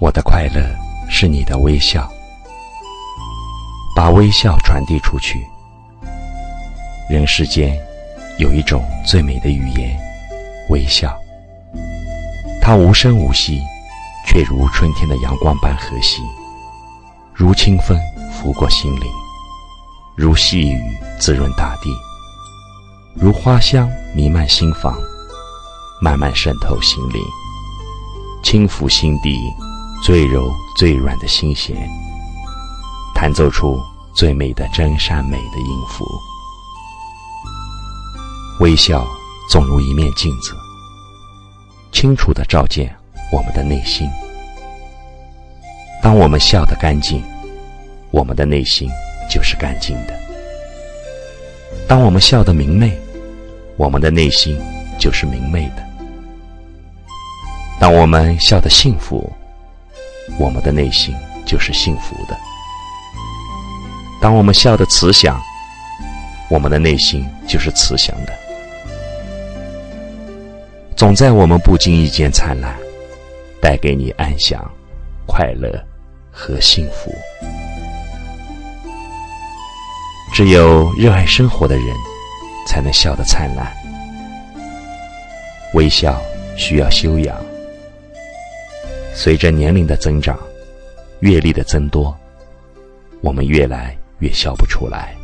我的快乐是你的微笑，把微笑传递出去。人世间有一种最美的语言，微笑。它无声无息，却如春天的阳光般和煦，如清风拂过心灵，如细雨滋润大地，如花香弥漫心房，慢慢渗透心灵，轻抚心底。最柔最软的心弦，弹奏出最美的真善美的音符。微笑总如一面镜子，清楚的照见我们的内心。当我们笑得干净，我们的内心就是干净的；当我们笑得明媚，我们的内心就是明媚的；当我们笑得幸福，我们的内心就是幸福的。当我们笑得慈祥，我们的内心就是慈祥的。总在我们不经意间灿烂，带给你安详、快乐和幸福。只有热爱生活的人，才能笑得灿烂。微笑需要修养。随着年龄的增长，阅历的增多，我们越来越笑不出来。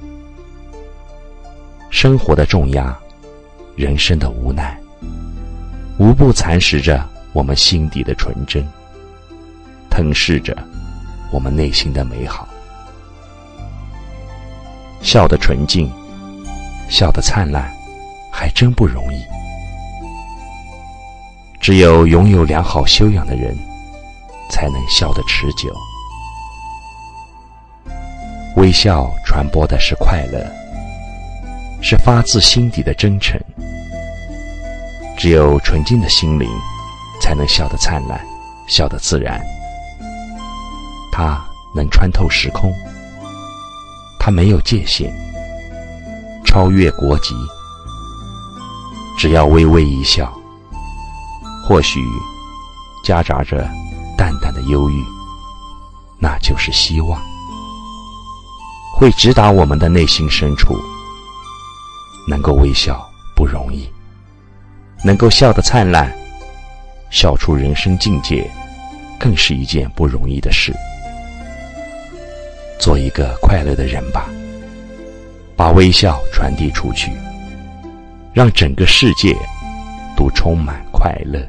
生活的重压，人生的无奈，无不蚕食着我们心底的纯真，吞噬着我们内心的美好。笑得纯净，笑得灿烂，还真不容易。只有拥有良好修养的人。才能笑得持久。微笑传播的是快乐，是发自心底的真诚。只有纯净的心灵，才能笑得灿烂，笑得自然。它能穿透时空，它没有界限，超越国籍。只要微微一笑，或许夹杂着。忧郁，那就是希望，会直达我们的内心深处。能够微笑不容易，能够笑得灿烂，笑出人生境界，更是一件不容易的事。做一个快乐的人吧，把微笑传递出去，让整个世界都充满快乐。